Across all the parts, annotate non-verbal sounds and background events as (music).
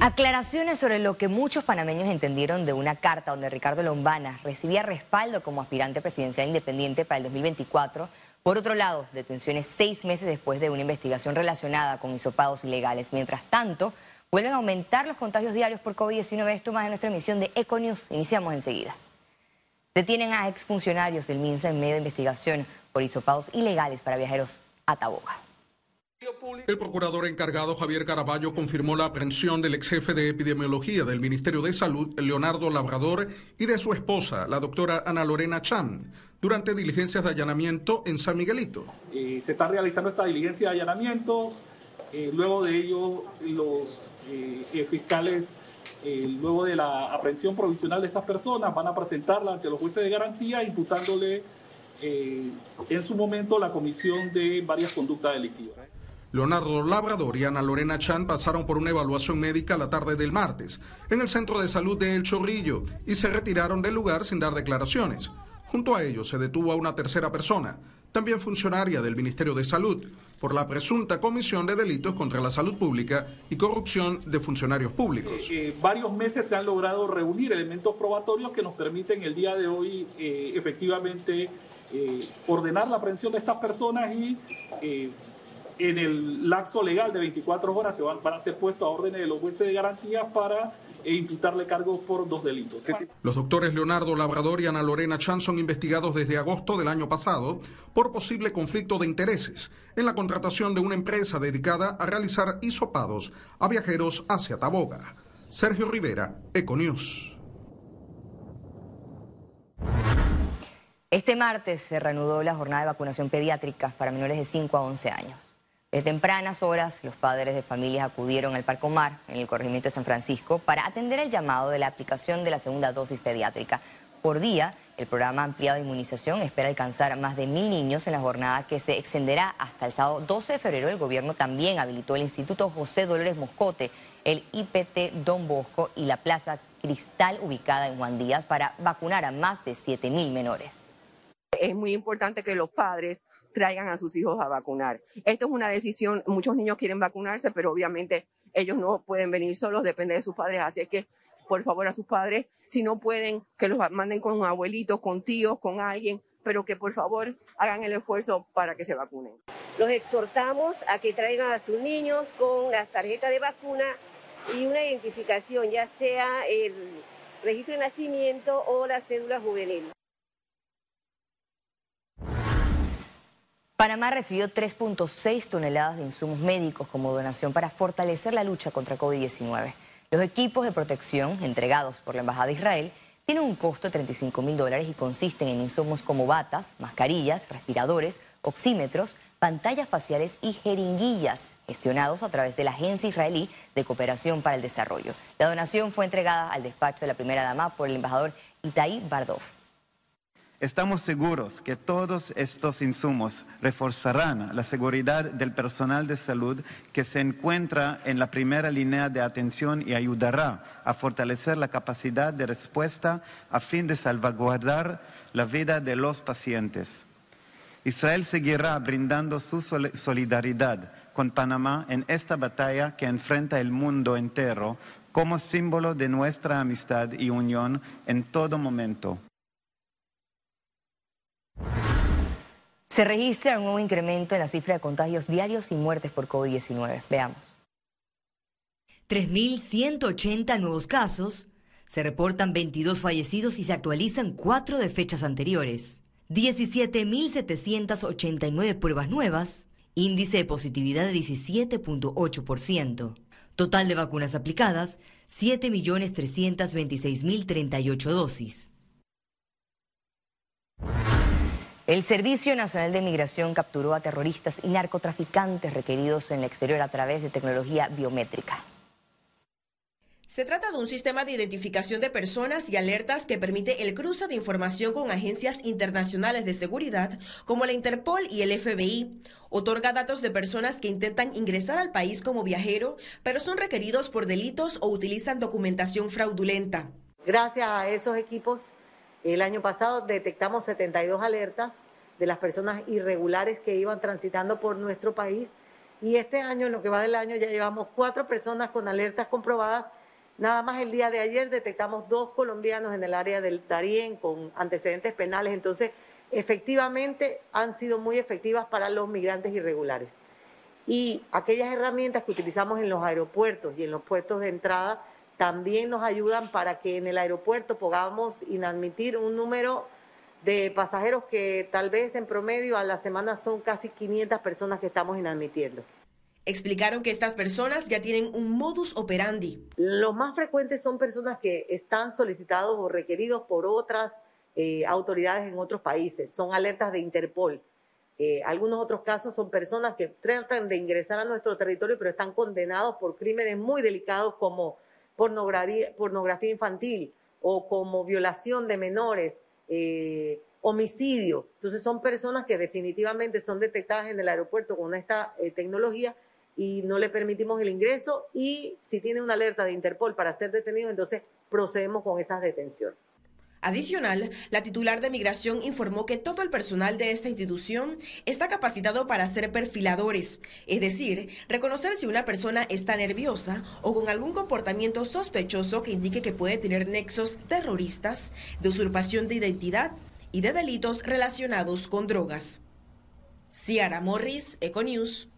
Aclaraciones sobre lo que muchos panameños entendieron de una carta donde Ricardo Lombana recibía respaldo como aspirante presidencial independiente para el 2024. Por otro lado, detenciones seis meses después de una investigación relacionada con hisopados ilegales. Mientras tanto, vuelven a aumentar los contagios diarios por COVID-19. Esto más en nuestra emisión de Econews. Iniciamos enseguida. Detienen a exfuncionarios del MINSA en medio de investigación por hisopados ilegales para viajeros a Taboga. El procurador encargado Javier Caraballo confirmó la aprehensión del ex jefe de epidemiología del Ministerio de Salud, Leonardo Labrador, y de su esposa, la doctora Ana Lorena Chan, durante diligencias de allanamiento en San Miguelito. Eh, se está realizando esta diligencia de allanamiento. Eh, luego de ello, los eh, fiscales, luego de la aprehensión provisional de estas personas, van a presentarla ante los jueces de garantía, imputándole en su momento la comisión de varias conductas delictivas. Leonardo Labrador y Ana Lorena Chan pasaron por una evaluación médica la tarde del martes en el Centro de Salud de El Chorrillo y se retiraron del lugar sin dar declaraciones. Junto a ellos se detuvo a una tercera persona, también funcionaria del Ministerio de Salud, por la presunta comisión de delitos contra la salud pública y corrupción de funcionarios públicos. Eh, eh, varios meses se han logrado reunir elementos probatorios que nos permiten el día de hoy eh, efectivamente ordenar la aprehensión de estas personas y en el lapso legal de 24 horas se van, a ser puestos a órdenes de los jueces de garantía para e imputarle cargos por dos delitos. Los doctores Leonardo Labrador y Ana Lorena Chan son investigados desde agosto del año pasado por posible conflicto de intereses en la contratación de una empresa dedicada a realizar hisopados a viajeros hacia Taboga. Sergio Rivera, Econews. Este martes se reanudó la jornada de vacunación pediátrica para menores de 5 a 11 años. De tempranas horas, los padres de familias acudieron al Parco Mar, en el corregimiento de San Francisco, para atender el llamado de la aplicación de la segunda dosis pediátrica. Por día, el programa ampliado de inmunización espera alcanzar más de mil niños en la jornada que se extenderá hasta el sábado 12 de febrero. El gobierno también habilitó el Instituto José Dolores Moscote, el IPT Don Bosco y la Plaza Cristal ubicada en Juan Díaz para vacunar a más de 7 mil menores. Es muy importante que los padres traigan a sus hijos a vacunar. Esto es una decisión, muchos niños quieren vacunarse, pero obviamente ellos no pueden venir solos, depende de sus padres, así que por favor a sus padres, si no pueden, que los manden con abuelitos, con tíos, con alguien, pero que por favor hagan el esfuerzo para que se vacunen. Los exhortamos a que traigan a sus niños con las tarjetas de vacuna y una identificación, ya sea el registro de nacimiento o la cédula juvenil. Panamá recibió 3.6 toneladas de insumos médicos como donación para fortalecer la lucha contra COVID-19. Los equipos de protección entregados por la Embajada de Israel tienen un costo de 35 mil dólares y consisten en insumos como batas, mascarillas, respiradores, oxímetros, pantallas faciales y jeringuillas, gestionados a través de la Agencia Israelí de Cooperación para el Desarrollo. La donación fue entregada al despacho de la primera dama por el embajador Itaí Bardov. Estamos seguros que todos estos insumos reforzarán la seguridad del personal de salud que se encuentra en la primera línea de atención y ayudará a fortalecer la capacidad de respuesta a fin de salvaguardar la vida de los pacientes. Israel seguirá brindando su solidaridad con Panamá en esta batalla que enfrenta el mundo entero como símbolo de nuestra amistad y unión en todo momento. Se registra un nuevo incremento en la cifra de contagios diarios y muertes por COVID-19. Veamos. 3.180 nuevos casos, se reportan 22 fallecidos y se actualizan 4 de fechas anteriores. 17.789 pruebas nuevas, índice de positividad de 17.8%. Total de vacunas aplicadas, 7.326.038 dosis. El Servicio Nacional de Migración capturó a terroristas y narcotraficantes requeridos en el exterior a través de tecnología biométrica. Se trata de un sistema de identificación de personas y alertas que permite el cruce de información con agencias internacionales de seguridad como la Interpol y el FBI. Otorga datos de personas que intentan ingresar al país como viajero, pero son requeridos por delitos o utilizan documentación fraudulenta. Gracias a esos equipos el año pasado detectamos 72 alertas de las personas irregulares que iban transitando por nuestro país y este año, en lo que va del año, ya llevamos cuatro personas con alertas comprobadas. Nada más el día de ayer detectamos dos colombianos en el área del Darién con antecedentes penales. Entonces, efectivamente han sido muy efectivas para los migrantes irregulares. Y aquellas herramientas que utilizamos en los aeropuertos y en los puestos de entrada también nos ayudan para que en el aeropuerto podamos inadmitir un número de pasajeros que tal vez en promedio a la semana son casi 500 personas que estamos inadmitiendo. Explicaron que estas personas ya tienen un modus operandi. Los más frecuentes son personas que están solicitados o requeridos por otras eh, autoridades en otros países. Son alertas de Interpol. Eh, algunos otros casos son personas que tratan de ingresar a nuestro territorio pero están condenados por crímenes muy delicados como pornografía, infantil o como violación de menores eh, homicidio. Entonces son personas que definitivamente son detectadas en el aeropuerto con esta eh, tecnología y no le permitimos el ingreso y si tiene una alerta de Interpol para ser detenido, entonces procedemos con esas detenciones. Adicional, la titular de Migración informó que todo el personal de esta institución está capacitado para ser perfiladores, es decir, reconocer si una persona está nerviosa o con algún comportamiento sospechoso que indique que puede tener nexos terroristas, de usurpación de identidad y de delitos relacionados con drogas. Ciara Morris, Econews.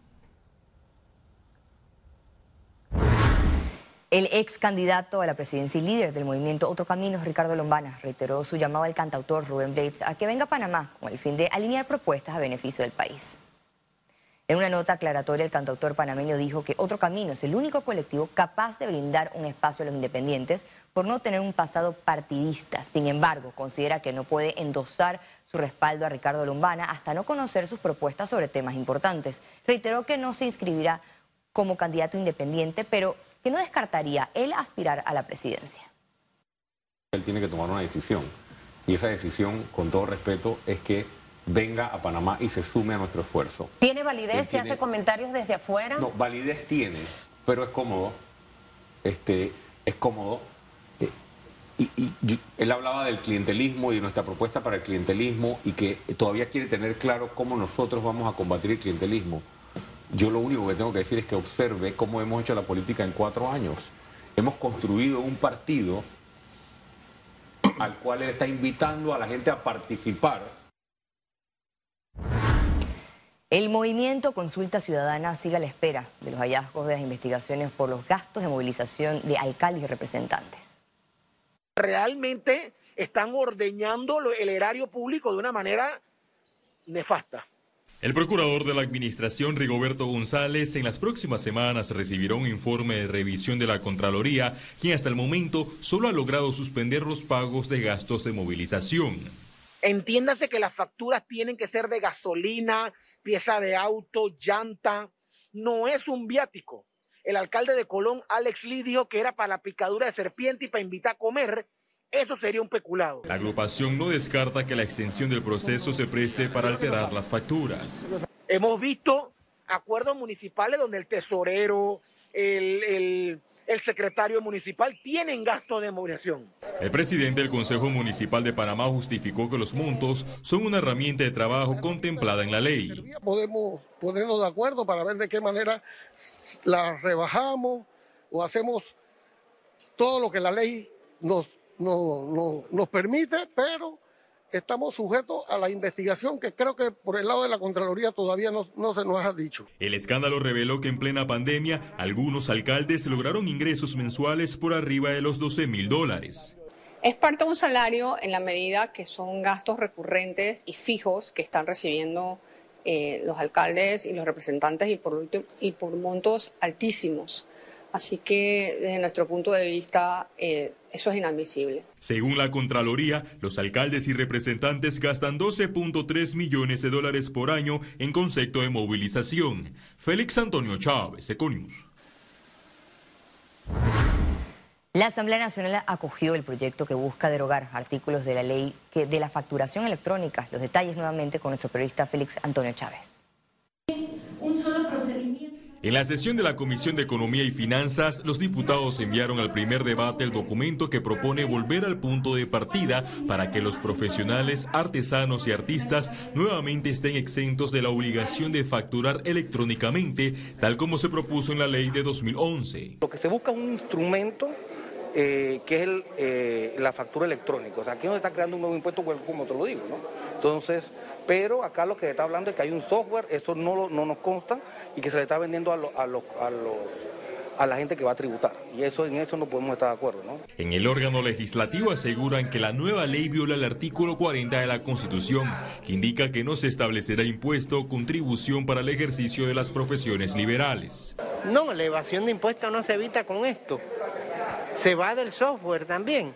El ex candidato a la presidencia y líder del movimiento Otro Camino, Ricardo Lombana, reiteró su llamado al cantautor Rubén Blades a que venga a Panamá con el fin de alinear propuestas a beneficio del país. En una nota aclaratoria, el cantautor panameño dijo que Otro Camino es el único colectivo capaz de brindar un espacio a los independientes por no tener un pasado partidista. Sin embargo, considera que no puede endosar su respaldo a Ricardo Lombana hasta no conocer sus propuestas sobre temas importantes. Reiteró que no se inscribirá como candidato independiente, pero que no descartaría él aspirar a la presidencia. Él tiene que tomar una decisión y esa decisión, con todo respeto, es que venga a Panamá y se sume a nuestro esfuerzo. ¿Tiene validez si hace comentarios desde afuera? No, validez tiene, pero es cómodo. Este, es cómodo. Eh, y, él hablaba del clientelismo y de nuestra propuesta para el clientelismo y que todavía quiere tener claro cómo nosotros vamos a combatir el clientelismo. Yo lo único que tengo que decir es que observe cómo hemos hecho la política en cuatro años. Hemos construido un partido al cual él está invitando a la gente a participar. El movimiento Consulta Ciudadana sigue a la espera de los hallazgos de las investigaciones por los gastos de movilización de alcaldes y representantes. Realmente están ordeñando el erario público de una manera nefasta. El procurador de la Administración, Rigoberto González, en las próximas semanas recibirá un informe de revisión de la Contraloría, quien hasta el momento solo ha logrado suspender los pagos de gastos de movilización. Entiéndase que las facturas tienen que ser de gasolina, pieza de auto, llanta. No es un viático. El alcalde de Colón, Alex Lee, dijo que era para la picadura de serpiente y para invitar a comer eso sería un peculado. La agrupación no descarta que la extensión del proceso se preste para alterar las facturas. Hemos visto acuerdos municipales donde el tesorero, el, secretario municipal tienen gasto de movilización. El presidente del Consejo Municipal de Panamá justificó que los montos son una herramienta de trabajo contemplada en la ley. Podemos ponernos de acuerdo para ver de qué manera la rebajamos o hacemos todo lo que la ley nos no, nos permite, pero estamos sujetos a la investigación que creo que por el lado de la Contraloría todavía no, no, se nos ha dicho. El escándalo reveló que en plena pandemia algunos alcaldes lograron ingresos mensuales por arriba de los 12 mil dólares. Es parte de un salario en la medida que son gastos recurrentes y fijos que están recibiendo eh, los alcaldes y los representantes y por, y por montos altísimos. Así que desde nuestro punto de vista eh, eso es inadmisible. Según la Contraloría, los alcaldes y representantes gastan 12.3 millones de dólares por año en concepto de movilización. Félix Antonio Chávez, Econius. La Asamblea Nacional acogió el proyecto que busca derogar artículos de la ley de la facturación electrónica. Los detalles nuevamente con nuestro periodista Félix Antonio Chávez. Un solo procedimiento. En la sesión de la Comisión de Economía y Finanzas, los diputados enviaron al primer debate el documento que propone volver al punto de partida para que los profesionales, artesanos y artistas nuevamente estén exentos de la obligación de facturar electrónicamente, tal como se propuso en la ley de 2011. Lo que se busca es un instrumento eh, que es eh, la factura electrónica. O sea, aquí no se está creando un nuevo impuesto, como te lo digo, ¿no? Entonces, pero acá lo que se está hablando es que hay un software, eso no, no nos consta, y que se le está vendiendo a, a, a, la gente que va a tributar. Y eso en eso no podemos estar de acuerdo. ¿no? En el órgano legislativo aseguran que la nueva ley viola el artículo 40 de la Constitución, que indica que no se establecerá impuesto o contribución para el ejercicio de las profesiones liberales. No, la evasión de impuestos no se evita con esto. Se va del software también.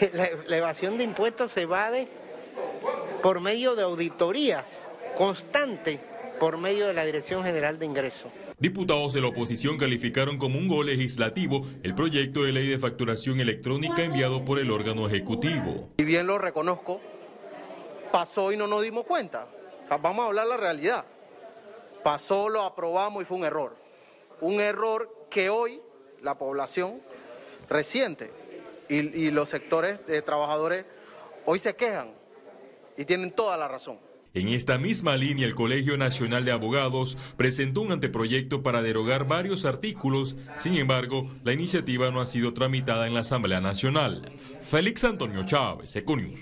(laughs) La, la evasión de impuestos se va de por medio de auditorías constantes por medio de la Dirección General de Ingresos. Diputados de la oposición calificaron como un gol legislativo el proyecto de ley de facturación electrónica enviado por el órgano ejecutivo. Y bien lo reconozco, pasó y no nos dimos cuenta. vamos a hablar la realidad. Pasó, lo aprobamos y fue un error. Un error que hoy la población reciente y, y los sectores de trabajadores hoy se quejan y tienen toda la razón. En esta misma línea, el Colegio Nacional de Abogados presentó un anteproyecto para derogar varios artículos. Sin embargo, la iniciativa no ha sido tramitada en la Asamblea Nacional. Félix Antonio Chávez, Econius.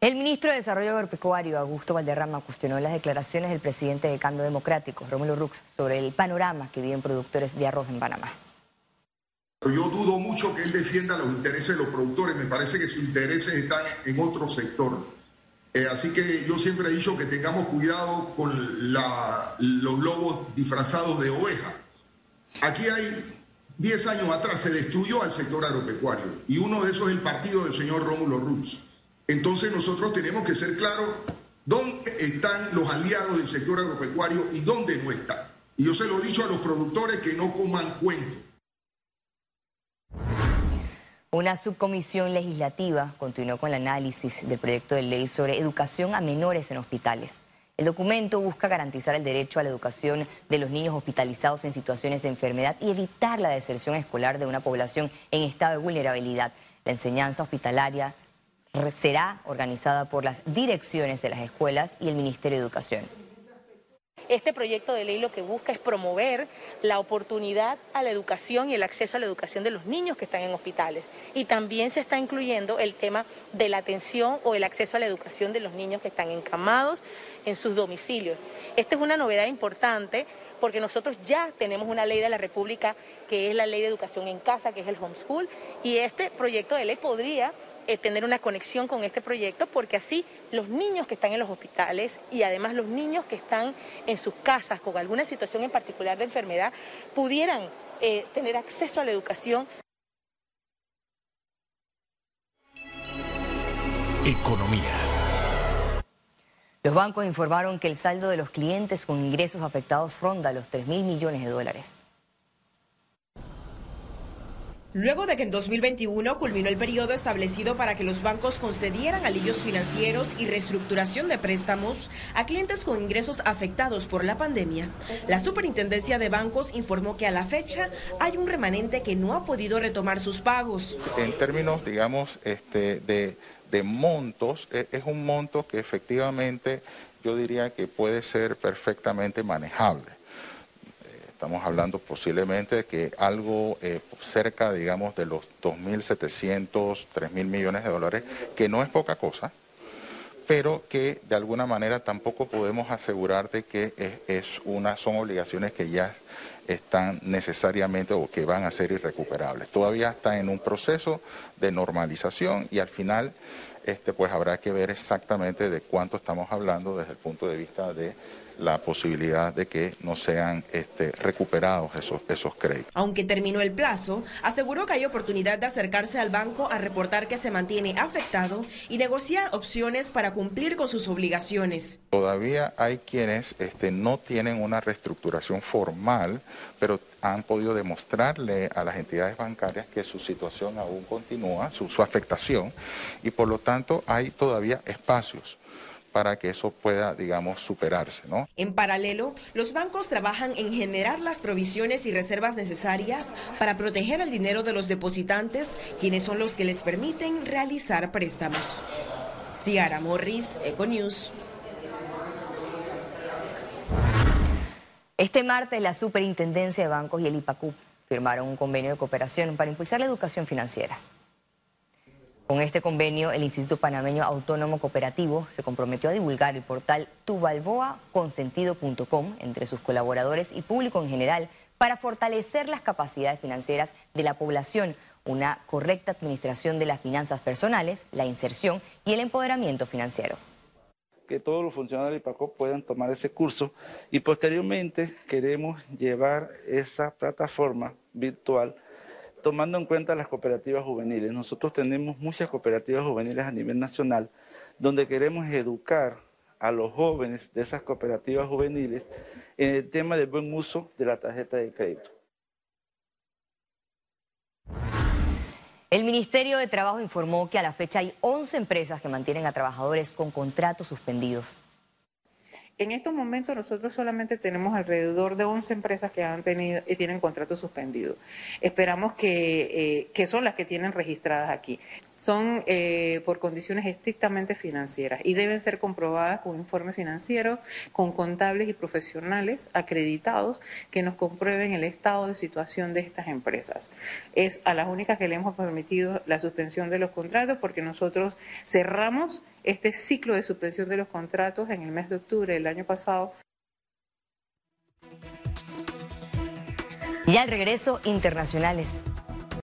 El ministro de Desarrollo Agropecuario, Augusto Valderrama, cuestionó las declaraciones del presidente de Cambio Democrático, Rómulo Rux, sobre el panorama que viven productores de arroz en Panamá. Yo dudo mucho que él defienda los intereses de los productores, me parece que sus intereses están en otro sector. Eh, así que yo siempre he dicho que tengamos cuidado con los lobos disfrazados de oveja. Aquí hay 10 años atrás se destruyó al sector agropecuario y uno de esos es el partido del señor Rómulo Ruz. Entonces nosotros tenemos que ser claros dónde están los aliados del sector agropecuario y dónde no están. Y yo se lo he dicho a los productores que no coman cuentos. Una subcomisión legislativa continuó con el análisis del proyecto de ley sobre educación a menores en hospitales. El documento busca garantizar el derecho a la educación de los niños hospitalizados en situaciones de enfermedad y evitar la deserción escolar de una población en estado de vulnerabilidad. La enseñanza hospitalaria será organizada por las direcciones de las escuelas y el Ministerio de Educación. Este proyecto de ley lo que busca es promover la oportunidad a la educación y el acceso a la educación de los niños que están en hospitales. Y también se está incluyendo el tema de la atención o el acceso a la educación de los niños que están encamados en sus domicilios. Esta es una novedad importante porque nosotros ya tenemos una ley de la República que es la ley de educación en casa, que es el homeschool, y este proyecto de ley podría eh, tener una conexión con este proyecto porque así los niños que están en los hospitales y además los niños que están en sus casas con alguna situación en particular de enfermedad pudieran eh, tener acceso a la educación. Economía. Los bancos informaron que el saldo de los clientes con ingresos afectados ronda los 3 mil millones de dólares. Luego de que en 2021 culminó el periodo establecido para que los bancos concedieran alivios financieros y reestructuración de préstamos a clientes con ingresos afectados por la pandemia, la Superintendencia de Bancos informó que a la fecha hay un remanente que no ha podido retomar sus pagos. En términos, digamos, este, de, de montos, e, es un monto que efectivamente yo diría que puede ser perfectamente manejable. Estamos hablando posiblemente de que algo eh, cerca, digamos, de los 2.700, 3.000 millones de dólares, que no es poca cosa, pero que de alguna manera tampoco podemos asegurar de que es, una, son obligaciones que ya están necesariamente o que van a ser irrecuperables. Todavía está en un proceso de normalización y al final este, pues habrá que ver exactamente de cuánto estamos hablando desde el punto de vista de la posibilidad de que no sean este, recuperados esos, esos créditos. Aunque terminó el plazo, aseguró que hay oportunidad de acercarse al banco a reportar que se mantiene afectado y negociar opciones para cumplir con sus obligaciones. Todavía hay quienes este, no tienen una reestructuración formal, pero han podido demostrarle a las entidades bancarias que su situación aún continúa, su, su afectación, y por lo tanto hay todavía espacios para que eso pueda, digamos, superarse. ¿no? En paralelo, los bancos trabajan en generar las provisiones y reservas necesarias para proteger el dinero de los depositantes, quienes son los que les permiten realizar préstamos. Ciara Morris, Econews. Este martes la Superintendencia de Bancos y el IPACUP firmaron un convenio de cooperación para impulsar la educación financiera. Con este convenio, el Instituto Panameño Autónomo Cooperativo se comprometió a divulgar el portal tubalboaconsentido.com entre sus colaboradores y público en general para fortalecer las capacidades financieras de la población, una correcta administración de las finanzas personales, la inserción y el empoderamiento financiero. Que todos los funcionarios de IPACO puedan tomar ese curso y posteriormente queremos llevar esa plataforma virtual tomando en cuenta las cooperativas juveniles. Nosotros tenemos muchas cooperativas juveniles a nivel nacional donde queremos educar a los jóvenes de esas cooperativas juveniles en el tema del buen uso de la tarjeta de crédito. El Ministerio de Trabajo informó que a la fecha hay 11 empresas que mantienen a trabajadores con contratos suspendidos. En estos momentos nosotros solamente tenemos alrededor de 11 empresas que han tenido y tienen contratos suspendidos. Esperamos que, eh, que son las que tienen registradas aquí son eh, por condiciones estrictamente financieras y deben ser comprobadas con informes financieros, con contables y profesionales acreditados que nos comprueben el estado de situación de estas empresas. Es a las únicas que le hemos permitido la suspensión de los contratos porque nosotros cerramos este ciclo de suspensión de los contratos en el mes de octubre del año pasado. Y al regreso, internacionales.